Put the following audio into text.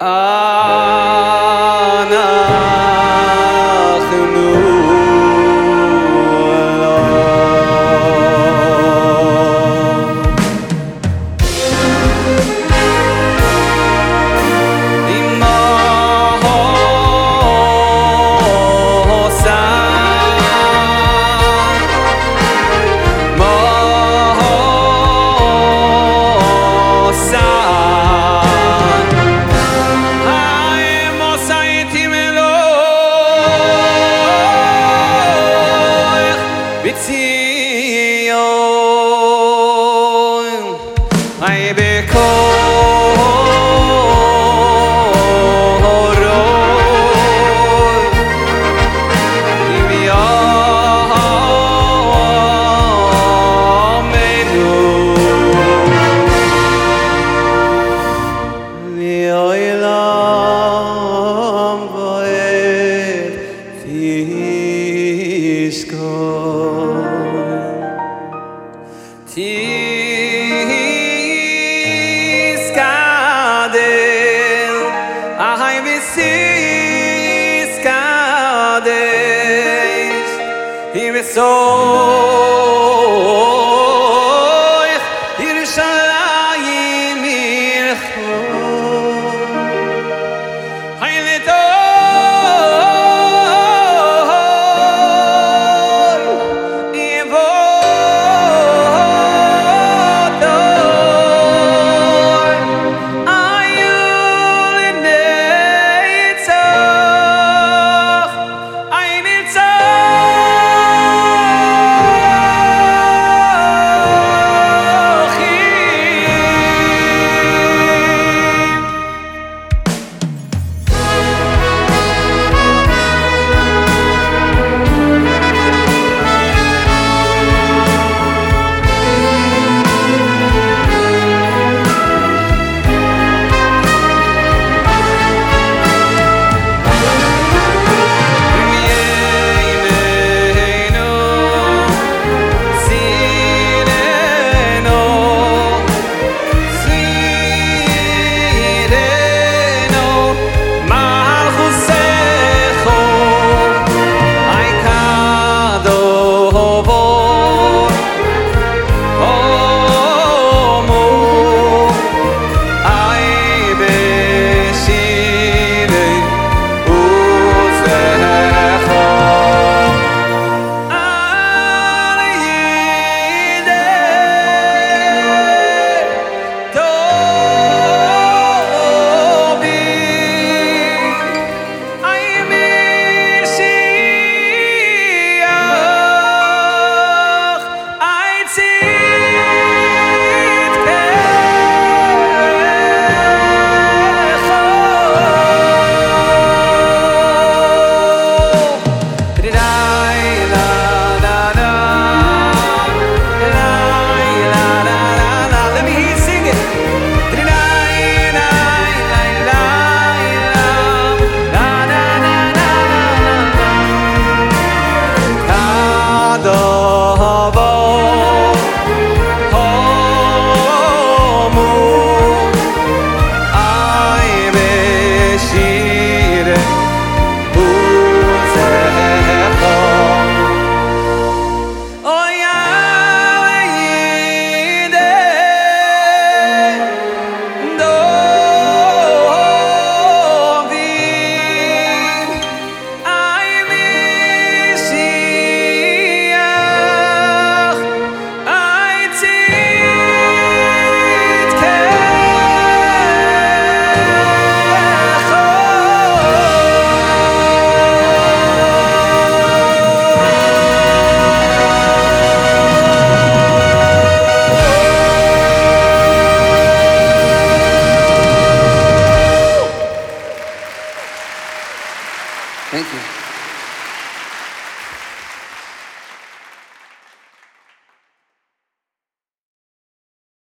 Ah. Tis kadel Ahay visis kadel hobo